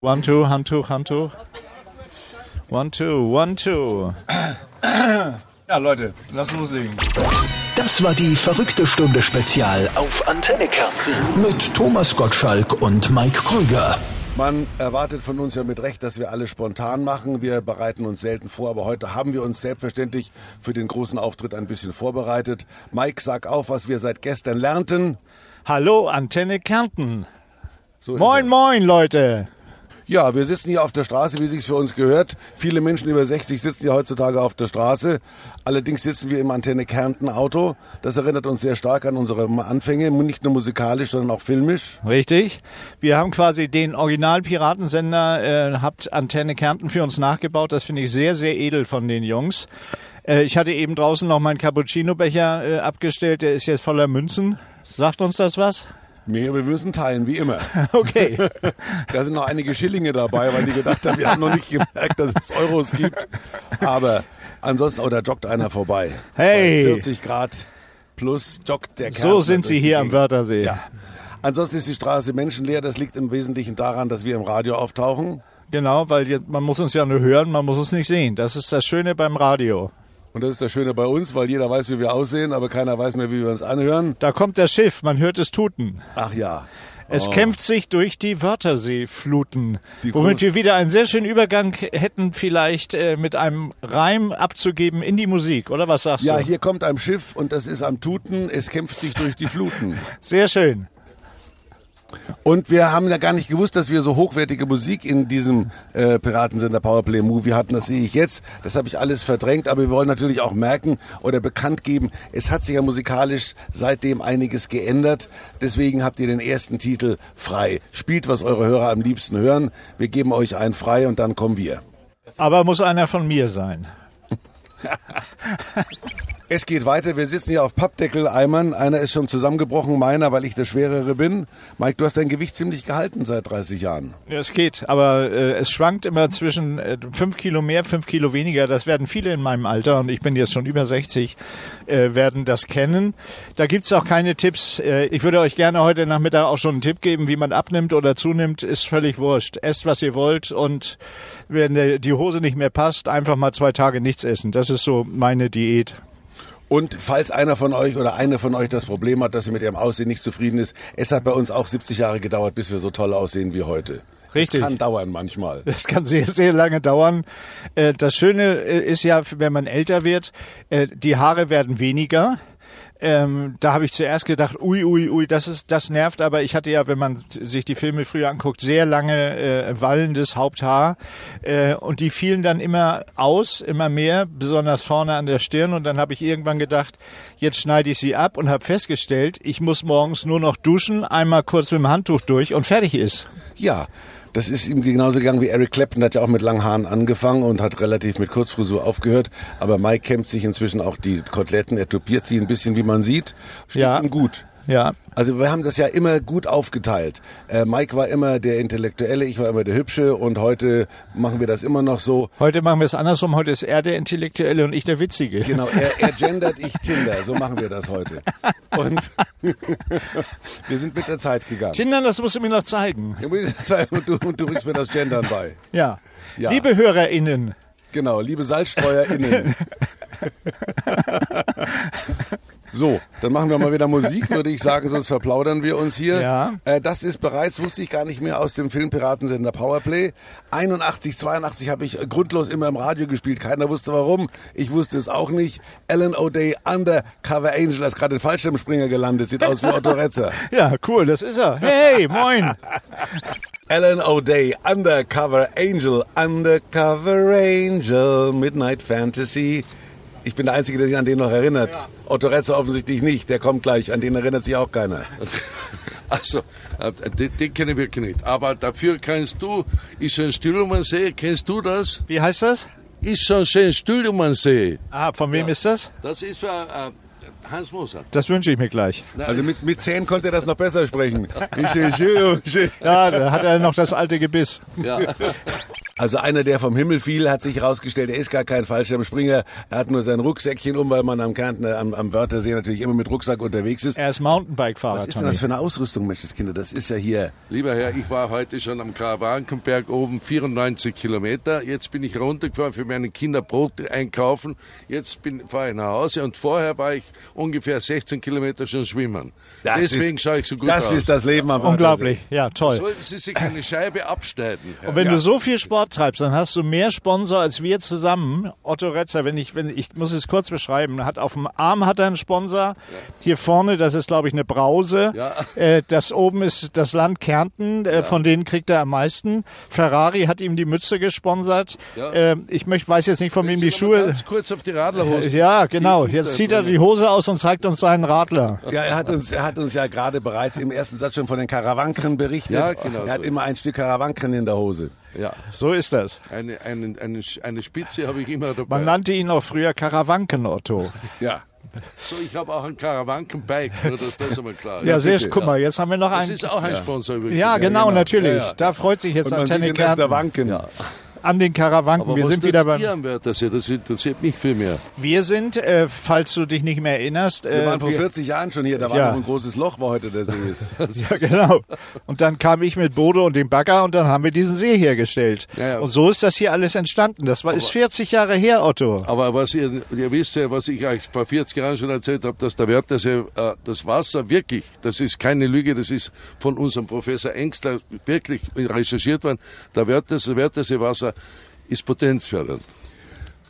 One, two, Handtuch, Handtuch. One, two, one, two. Ja, Leute, lass loslegen. Das war die verrückte Stunde Spezial auf Antenne Kärnten mit Thomas Gottschalk und Mike Krüger. Man erwartet von uns ja mit Recht, dass wir alle spontan machen. Wir bereiten uns selten vor, aber heute haben wir uns selbstverständlich für den großen Auftritt ein bisschen vorbereitet. Mike, sag auf, was wir seit gestern lernten. Hallo, Antenne Kärnten. So Moin, moin, Leute. Ja, wir sitzen hier auf der Straße, wie sich's für uns gehört. Viele Menschen über 60 sitzen ja heutzutage auf der Straße. Allerdings sitzen wir im Antenne Kärnten Auto. Das erinnert uns sehr stark an unsere Anfänge, nicht nur musikalisch, sondern auch filmisch. Richtig. Wir haben quasi den Original-Piratensender, äh, habt Antenne Kärnten für uns nachgebaut. Das finde ich sehr, sehr edel von den Jungs. Äh, ich hatte eben draußen noch meinen Cappuccino-Becher äh, abgestellt. Der ist jetzt voller Münzen. Sagt uns das was? Nee, wir müssen teilen, wie immer. Okay. Da sind noch einige Schillinge dabei, weil die gedacht haben, wir haben noch nicht gemerkt, dass es Euros gibt. Aber ansonsten, oh, da joggt einer vorbei. Hey. Bei 40 Grad plus joggt der so Kärntner sind sie hier am. Wörthersee. Ja. Ansonsten ist die Straße menschenleer. Das liegt im Wesentlichen daran, dass wir im Radio auftauchen. Genau, weil man muss uns ja nur hören, man muss uns nicht sehen. Das ist das Schöne beim Radio. Und das ist das Schöne bei uns, weil jeder weiß, wie wir aussehen, aber keiner weiß mehr, wie wir uns anhören. Da kommt das Schiff, man hört es tuten. Ach ja. Es kämpft sich durch die Wörtherseefluten, Die womit wir wieder einen sehr schönen Übergang hätten, vielleicht äh, mit einem Reim abzugeben in die Musik, oder was sagst Ja, du? hier kommt ein Schiff und das ist am Tuten. Es kämpft sich durch die Fluten. Sehr schön. Und wir haben ja gar nicht gewusst, dass wir so hochwertige Musik in diesem äh, Piratensender Powerplay Movie hatten. Das sehe ich jetzt. Das habe ich alles verdrängt. Aber wir wollen natürlich auch merken oder bekannt geben, es hat sich ja musikalisch seitdem einiges geändert. Deswegen habt ihr den ersten Titel frei. Spielt, was eure Hörer am liebsten hören. Wir geben euch einen frei und dann kommen wir. Aber muss einer von mir sein. Es geht weiter. Wir sitzen hier auf Pappdeckel-Eimern. Einer ist schon zusammengebrochen, meiner, weil ich der Schwerere bin. Mike, du hast dein Gewicht ziemlich gehalten seit 30 Jahren. Ja, es geht, aber äh, es schwankt immer zwischen äh, fünf Kilo mehr, fünf Kilo weniger. Das werden viele in meinem Alter und ich bin jetzt schon über 60, äh, werden das kennen. Da gibt's auch keine Tipps. Äh, ich würde euch gerne heute Nachmittag auch schon einen Tipp geben, wie man abnimmt oder zunimmt, ist völlig wurscht. Esst, was ihr wollt und wenn die Hose nicht mehr passt, einfach mal zwei Tage nichts essen. Das ist so meine Diät. Und falls einer von euch oder eine von euch das Problem hat, dass sie mit ihrem Aussehen nicht zufrieden ist, es hat bei uns auch 70 Jahre gedauert, bis wir so toll aussehen wie heute. Richtig. Das kann dauern manchmal. Das kann sehr, sehr lange dauern. Äh, Das Schöne äh, ist ja, wenn man älter wird, äh, die Haare werden weniger. Ähm, da habe ich zuerst gedacht, ui, ui, ui, das ist, das nervt, aber ich hatte ja, wenn man sich die Filme früher anguckt, sehr lange äh, wallendes Haupthaar äh, und die fielen dann immer aus, immer mehr, besonders vorne an der Stirn und dann habe ich irgendwann gedacht, jetzt schneide ich sie ab und habe festgestellt, ich muss morgens nur noch duschen, einmal kurz mit dem Handtuch durch und fertig ist. Ja, das ist ihm genauso gegangen wie Eric Clapton, hat ja auch mit langen Haaren angefangen und hat relativ mit Kurzfrisur aufgehört. Aber Mike kämmt sich inzwischen auch die Koteletten, er tupiert sie ein bisschen, wie man sieht. Steht Ja. ihm gut. Ja, Also wir haben das ja immer gut aufgeteilt. Äh, Mike war immer der Intellektuelle, ich war immer der Hübsche und heute machen wir das immer noch so. Heute machen wir es andersrum. Heute ist er der Intellektuelle und ich der Witzige. Genau, er, er gendert, ich Tinder. So machen wir das heute. Und wir sind mit der Zeit gegangen. Tindern, das musst du mir noch zeigen. Und du, und du bringst mir das Gendern bei. Ja. Ja. Liebe HörerInnen, Genau, liebe SalzstreuerInnen. So, dann machen wir mal wieder Musik, würde ich sagen, sonst verplaudern wir uns hier. Ja. Äh, das ist bereits, wusste ich gar nicht mehr, aus dem Filmpiratensender Powerplay. 81, 82 habe ich grundlos immer im Radio gespielt. Keiner wusste warum. Ich wusste es auch nicht. Alan O'Day, Undercover Angel, ist gerade in Fallschirmspringer gelandet. Sieht aus wie Otto Retzer. ja, cool, das ist er. Hey, moin. Alan O'Day, Undercover Angel, Undercover Angel, Midnight Fantasy. Ich bin der Einzige, der sich an den noch erinnert. Otto Retzer offensichtlich nicht. Der kommt gleich. An den erinnert sich auch keiner. Also, äh, den, den kenne ich wirklich nicht. Aber dafür kennst du, ist schon still um den See, kennst du das? Wie heißt das? Ist schon schön still um den See. Ah, von wem ist das? Das ist für äh, Hans Moser. Das wünsche ich mir gleich. Also mit, mit zehn konnte er das noch besser sprechen. Ich, ich, ich, ich. Ja, da hat er noch das alte Gebiss. Ja. Also einer, der vom Himmel fiel, hat sich herausgestellt, er ist gar kein Fallschirmspringer. Er hat nur sein Rucksäckchen um, weil man am Kärntner, am, am Wörthersee natürlich immer mit Rucksack unterwegs ist. Er ist Mountainbike-Fahrer, Was ist denn das für eine Ausrüstung, Menschenskinder? Das ist ja hier. Lieber Herr, ich war heute schon am Karawankenberg oben 94 Kilometer. Jetzt bin ich runtergefahren für meine Kinder Brot einkaufen. Jetzt bin, fahre ich nach Hause und vorher war ich ungefähr 16 Kilometer schon schwimmen. Das Deswegen ist, schaue ich so gut Das aus. ist das Leben am Unglaublich, ja, toll. Sollten Sie sich eine Scheibe abschneiden. Herr. Und wenn du so viel Sport treibst, dann hast du mehr Sponsor als wir zusammen. Otto Retzer, wenn ich, wenn ich muss es kurz beschreiben, hat auf dem Arm hat er einen Sponsor. Hier vorne, das ist glaube ich eine Brause. Ja. Äh, das oben ist das Land Kärnten. Äh, Von denen kriegt er am meisten. Ferrari hat ihm die Mütze gesponsert. Ja. Äh, ich möchte, weiß jetzt nicht, von wem die Schuhe. Ganz kurz auf die Radlerhose. Ja, genau. Jetzt zieht er die Hose aus und zeigt uns seinen Radler. Ja, er hat uns, er hat uns ja gerade bereits im ersten Satz schon von den Karawanken berichtet. Ja, genau Er hat so. immer ein Stück Karawanken in der Hose. Ja, So ist das. eine, eine, eine, eine Spitze habe ich immer dabei. Man nannte ihn auch früher Karawanken Otto. Ja. So, ich habe auch ein Karawankenbike, nur dass das einmal klar ist. Ja, sehr, guck mal, jetzt haben wir noch Das einen. ist auch ein Sponsor übrigens. Ja, genau, genau. natürlich. Ja, ja. Da freut sich jetzt Antenne Kärnten wanken. An den Karawanken. Aber wir was sind wieder beim. Ihr am Wörthersee? Das interessiert mich viel mehr. Wir sind, äh, falls du dich nicht mehr erinnerst, Wir äh, waren vor wir- 40 Jahren schon hier, da war Ja. noch ein großes Loch, wo heute der See ist. ja genau. Und dann kam ich mit Bodo und dem Bagger und dann haben wir diesen See hergestellt. Ja, ja. Und so ist das hier alles entstanden. Das war ist 40 Jahre her, Otto. Aber was ihr, ihr wisst ja, was ich euch vor 40 Jahren schon erzählt habe, dass der Wörthersee, äh, das Wasser wirklich, das ist keine Lüge, das ist von unserem Professor Engstler wirklich recherchiert worden, der Wörthersee, Wörthersee-Wasser ist potenzfördernd.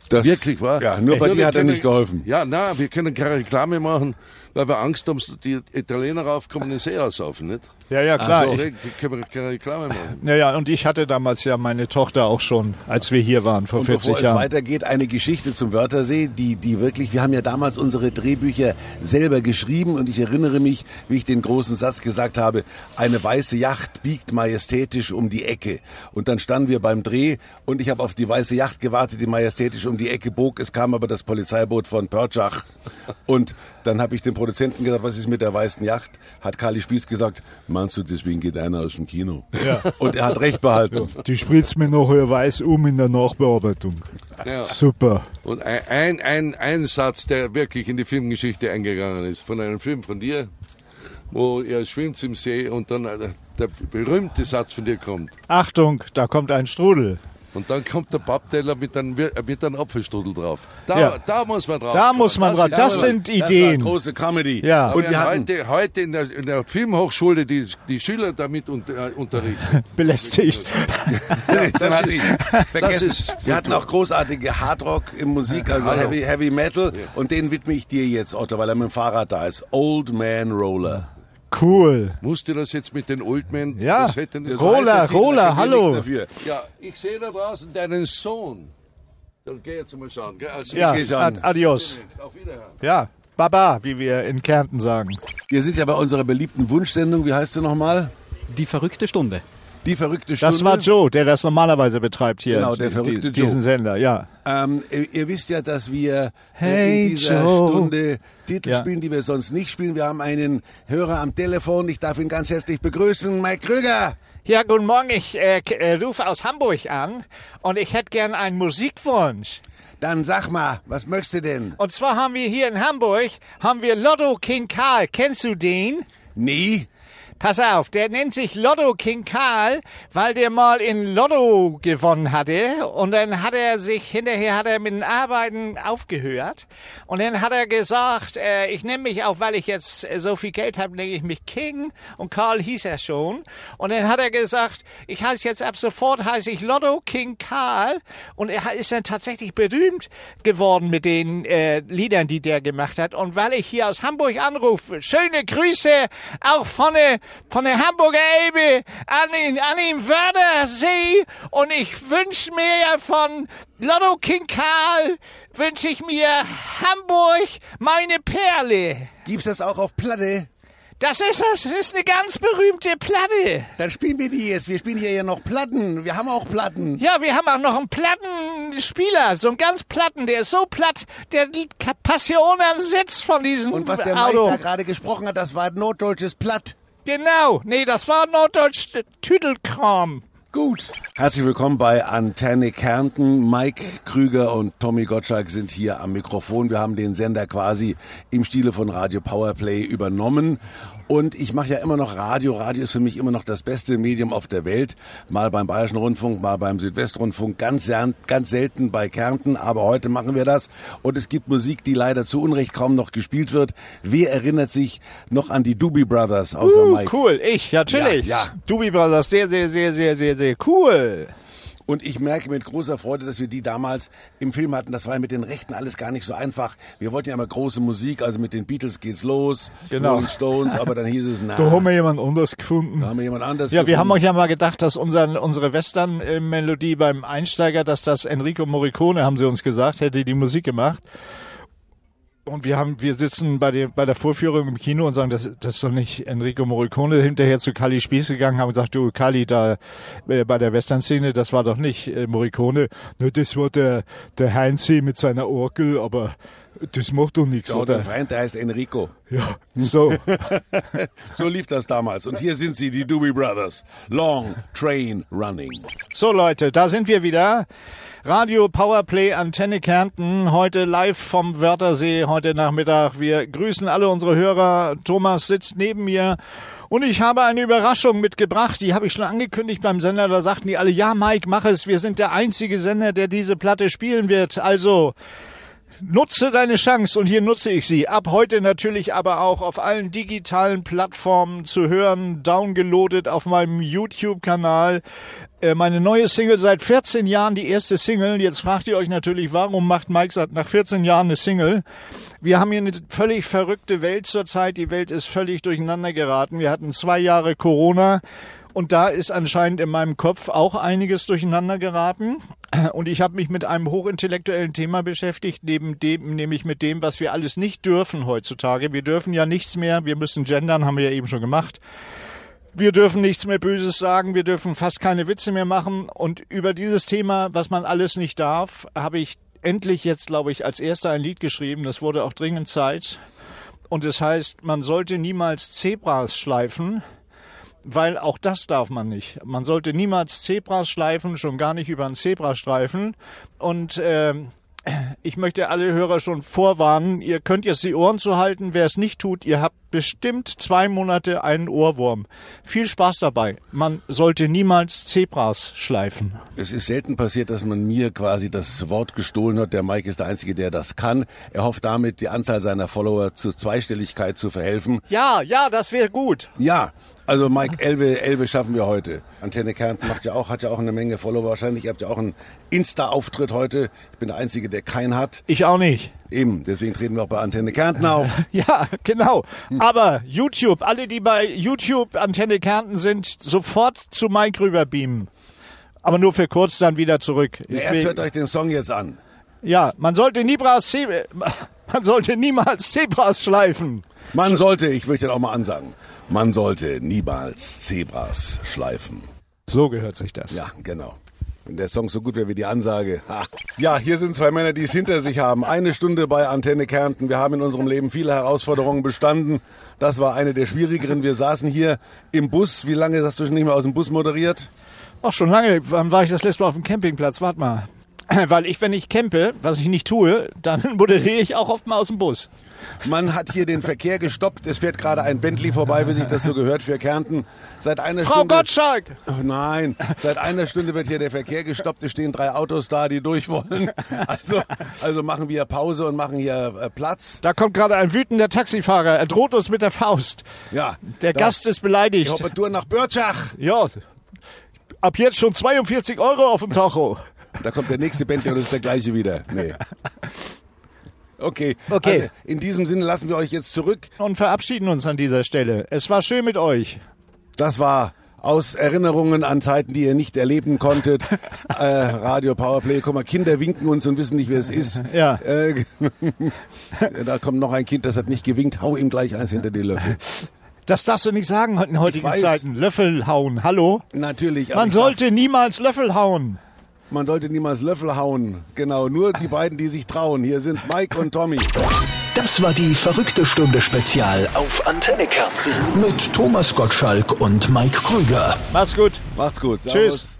Das, Wirklich wahr? Ja, nur bei Ja, dir hat er nicht geholfen. Ja, na, wir können keine Reklame machen, weil wir Angst haben, dass die Italiener raufkommen und den See aussaufen, nicht? Ja, ja, klar. so, ich, die können wir keine Reklame machen. ja, ja, und ich hatte damals ja meine Tochter auch schon, als wir hier waren, vor Und 40 bevor es Jahren. weitergeht, eine Geschichte zum Wörthersee, die, die wirklich, wir haben ja damals unsere Drehbücher selber geschrieben und ich erinnere mich, wie ich den großen Satz gesagt habe, eine weiße Yacht biegt majestätisch um die Ecke. Und dann standen wir beim Dreh und ich habe auf die weiße Yacht gewartet, die majestätisch um die Ecke bog. Es kam aber das Polizeiboot von Pörtschach. Und dann habe ich dem Produzenten gesagt, was ist mit der weißen Yacht? Hat Kali Spieß gesagt, meinst du, deswegen geht einer aus dem Kino? Ja. Und er hat recht behalten. Die spritzt mir nachher weiß um in der Nachbearbeitung. Ja. Super. Und ein, ein, ein, ein Satz, der wirklich in die Filmgeschichte eingegangen ist, von einem Film von dir, wo er schwimmt im See und dann äh, der berühmte Satz von dir kommt. Achtung, da kommt ein Strudel. Und dann kommt der Pappteller mit einem, Wir- äh, mit einem Apfelstrudel drauf. Da, Ja. da muss man drauf. Da kommen. muss man drauf. ist- Das sind Das war Ideen. große Comedy. Ja. Und wir hatten, heute, heute in der, in der Filmhochschule die, die Schüler damit unter, äh, unterrichten. Belästigt. Dann das ist- das vergessen. ist wir hatten auch großartige Hardrock im Musik, also Hallo. Heavy, Heavy Metal. Und den widme ich dir jetzt, Otto, weil er mit dem Fahrrad da ist. Old Man Roller. Cool. Musste das jetzt mit den Oldmen? Ja. Das hätte nicht So heißt können wir hallo. dafür. Ja, ich sehe da draußen deinen Sohn. Dann geh jetzt mal schauen. Gell? Also, Ja, ad adios. Auf Wiederhören. Ja, Baba, wie wir in Kärnten sagen. Wir sind ja bei unserer beliebten Wunschsendung. Wie heißt sie nochmal? Die verrückte Stunde. Die verrückte Stunde. Das war Joe, der das normalerweise betreibt hier. Genau, der verrückte die, Diesen Joe. Sender, ja. Ähm, ihr, ihr wisst ja, dass wir äh, Hey, in dieser Joe. Stunde Titel Ja. spielen, die wir sonst nicht spielen. Wir haben einen Hörer am Telefon. Ich darf ihn ganz herzlich begrüßen. Mike Krüger. Ja, guten Morgen. Ich äh, äh, rufe aus Hamburg an und ich hätte gern einen Musikwunsch. Dann sag mal, was möchtest du denn? Und zwar haben wir hier in Hamburg, haben wir Lotto King Karl. Kennst du den? Nie? Pass auf, der nennt sich Lotto King Karl, weil der mal in Lotto gewonnen hatte. Und dann hat er sich hinterher hat er mit den Arbeiten aufgehört. Und dann hat er gesagt, äh, ich nenne mich auch, weil ich jetzt so viel Geld habe, nenne ich mich King. Und Karl hieß er schon. Und dann hat er gesagt, ich heiße jetzt ab sofort heiße ich Lotto King Karl. Und er ist dann tatsächlich berühmt geworden mit den äh, Liedern, die der gemacht hat. Und weil ich hier aus Hamburg anrufe, schöne Grüße auch von der von der Hamburger Elbe an den, an den Wörthersee und ich wünsche mir von Lotto King Karl, wünsche ich mir Hamburg, meine Perle. Gibt's das auch auf Platte? Das ist das, das ist eine ganz berühmte Platte. Dann spielen wir die jetzt. Wir spielen hier ja noch Platten. Wir haben auch Platten. Ja, wir haben auch noch einen Plattenspieler, so einen ganz platten, der ist so platt, der die Passion am Sitz von diesem Und was der Mike Auto. da gerade gesprochen hat, das war norddeutsches Platt. Genau, nee, das war Norddeutsch Tüdelkram. Gut. Herzlich willkommen bei Antenne Kärnten. Mike Krüger und Tommy Gottschalk sind hier am Mikrofon. Wir haben den Sender quasi im Stile von Radio Powerplay übernommen. Und ich mache ja immer noch Radio. Radio ist für mich immer noch das beste Medium auf der Welt. Mal beim Bayerischen Rundfunk, mal beim Südwestrundfunk, ganz, ganz selten bei Kärnten. Aber heute machen wir das. Und es gibt Musik, die leider zu Unrecht kaum noch gespielt wird. Wer erinnert sich noch an die Doobie Brothers außer Uh, Mike? cool, ich, natürlich. Ja, ja. Doobie Brothers, sehr, sehr, sehr, sehr, sehr, sehr cool. Und ich merke mit großer Freude, dass wir die damals im Film hatten. Das war ja mit den Rechten alles gar nicht so einfach. Wir wollten ja immer große Musik, also mit den Beatles geht's los, Genau. Rolling Stones, aber dann hieß es, na, Da haben wir jemand anders gefunden. da haben wir jemand anders Ja, wir haben gefunden. euch ja mal gedacht, dass unser, unsere Western-Melodie beim Einsteiger, dass das Enrico Morricone, haben sie uns gesagt, hätte die Musik gemacht. Und wir haben, wir sitzen bei der, bei der Vorführung im Kino und sagen, das, das ist doch nicht Enrico Morricone. Hinterher zu Kali Spieß gegangen, haben gesagt, du Kali, da äh, bei der Western-Szene, das war doch nicht äh, Morricone. Ne, das war der, der Heinzi mit seiner Orgel, aber das macht doch nichts, Ja, und ein oder? Freund, der heißt Enrico. Ja, so. So lief das damals. Und hier sind sie, die Doobie Brothers. Long Train Running. So Leute, da sind wir wieder. Radio Powerplay Antenne Kärnten, heute live vom Wörthersee, heute Nachmittag. Wir grüßen alle unsere Hörer. Thomas sitzt neben mir und ich habe eine Überraschung mitgebracht. Die habe ich schon angekündigt beim Sender. Da sagten die alle, ja Mike, mach es. Wir sind der einzige Sender, der diese Platte spielen wird. Also, Nutze deine Chance und hier nutze ich sie. Ab heute natürlich aber auch auf allen digitalen Plattformen zu hören, downgeloadet auf meinem YouTube-Kanal. Äh, Meine neue Single seit 14 Jahren, die erste Single. Jetzt fragt ihr euch natürlich, warum macht Mike nach 14 Jahren eine Single? Wir haben hier eine völlig verrückte Welt zurzeit. Die Welt ist völlig durcheinander geraten. Wir hatten zwei Jahre Corona. Und da ist anscheinend in meinem Kopf auch einiges durcheinander geraten. Und ich habe mich mit einem hochintellektuellen Thema beschäftigt, neben dem, nämlich mit dem, was wir alles nicht dürfen heutzutage. Wir dürfen ja nichts mehr. Wir müssen gendern, haben wir ja eben schon gemacht. Wir dürfen nichts mehr Böses sagen, wir dürfen fast keine Witze mehr machen. Und über dieses Thema, was man alles nicht darf, habe ich endlich jetzt, glaube ich, als erster ein Lied geschrieben. Das wurde auch dringend Zeit. Und es heißt, man sollte niemals Zebras schleifen, weil auch das darf man nicht. Man sollte niemals Zebras schleifen, schon gar nicht über einen Zebrastreifen. Und ähm, ich möchte alle Hörer schon vorwarnen, ihr könnt jetzt die Ohren zu halten. Wer es nicht tut, ihr habt bestimmt zwei Monate einen Ohrwurm. Viel Spaß dabei. Man sollte niemals Zebras schleifen. Es ist selten passiert, dass man mir quasi das Wort gestohlen hat. Der Mike ist der Einzige, der das kann. Er hofft damit, die Anzahl seiner Follower zur Zweistelligkeit zu verhelfen. Ja, ja, das wäre gut. Ja, also Mike, Elbe, Elbe schaffen wir heute. Antenne Kärnten macht ja auch, hat ja auch eine Menge Follower wahrscheinlich. Ihr habt ja auch einen Insta-Auftritt heute. Ich bin der Einzige, der keinen hat. Ich auch nicht. Eben, deswegen treten wir auch bei Antenne Kärnten auf. Ja, genau. Aber YouTube, alle, die bei YouTube Antenne Kärnten sind, sofort zu Mike rüberbeamen. Aber nur für kurz dann wieder zurück. Ich Erst hört euch den Song jetzt an. ja, man sollte niemals, Ze man sollte niemals Zebras schleifen. Man sollte, ich möchte den auch mal ansagen, man sollte niemals Zebras schleifen. So gehört sich das. Ja, genau. Wenn der Song so gut wäre wie die Ansage. Ha. Ja, hier sind zwei Männer, die es hinter sich haben. Eine Stunde bei Antenne Kärnten. Wir haben in unserem Leben viele Herausforderungen bestanden. Das war eine der schwierigeren. Wir saßen hier im Bus. Wie lange hast du schon nicht mehr aus dem Bus moderiert? Ach, schon lange. Wann war ich das letzte Mal auf dem Campingplatz? Warte mal. Weil ich, wenn ich campe, was ich nicht tue, dann moderiere ich auch oft mal aus dem Bus. Man hat hier den Verkehr gestoppt. Es fährt gerade ein Bentley vorbei, wie sich das so gehört für Kärnten. Seit einer Frau Stunde. Gottschalk! Oh nein, seit einer Stunde wird hier der Verkehr gestoppt. Es stehen drei Autos da, die durch wollen. Also, also machen wir Pause und machen hier äh, Platz. Da kommt gerade ein wütender Taxifahrer. Er droht uns mit der Faust. Ja. Der Gast ist Die beleidigt. Hoppetour nach Börtschach. Ja. Ab jetzt schon 42 Euro auf dem Tacho. Da kommt der nächste Bentley und das ist der gleiche wieder. Nee. Okay. Okay. Also in diesem Sinne lassen wir euch jetzt zurück. Und verabschieden uns an dieser Stelle. Es war schön mit euch. Das war aus Erinnerungen an Zeiten, die ihr nicht erleben konntet. äh, Radio Powerplay. Guck mal, Kinder winken uns und wissen nicht, wer es ist. Ja. Äh, da kommt noch ein Kind, das hat nicht gewinkt. Hau ihm gleich eins hinter die Löffel. Das darfst du nicht sagen in heutigen. Zeiten. Löffel hauen. Hallo? Natürlich. Man sollte niemals Löffel hauen. Man sollte niemals Löffel hauen. Genau, nur die beiden, die sich trauen. Hier sind Mike und Tommy. Das war die verrückte Stunde Spezial auf Antenne Kärnten mit Thomas Gottschalk und Mike Krüger. Mach's gut. Macht's gut. Tschüss. Servus.